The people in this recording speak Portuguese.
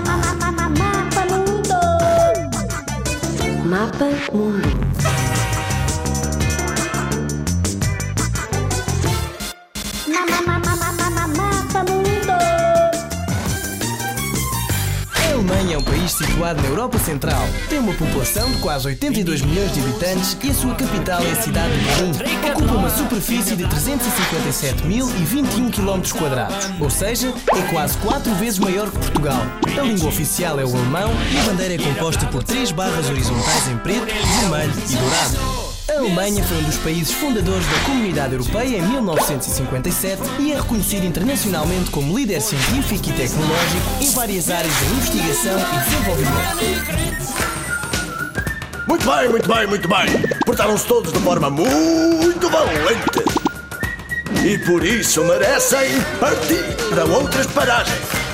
Mapa Mundo. Mapa Mundo. Mapa Mundo. A Alemanha é situado na Europa Central. Tem uma população de quase 82 milhões de habitantes e a sua capital é a cidade de Berlim. Uma superfície de 357.021 km ou seja, é quase 4 vezes maior que Portugal. A língua oficial é o alemão e a bandeira é composta por três barras horizontais em preto, vermelho e dourado. A Alemanha foi um dos países fundadores da Comunidade Europeia em 1957 e é reconhecido internacionalmente como líder científico e tecnológico em várias áreas da investigação e desenvolvimento. Muito bem, muito bem, muito bem. Portaram-se todos de forma muito valente. E por isso merecem partir para outras paragens.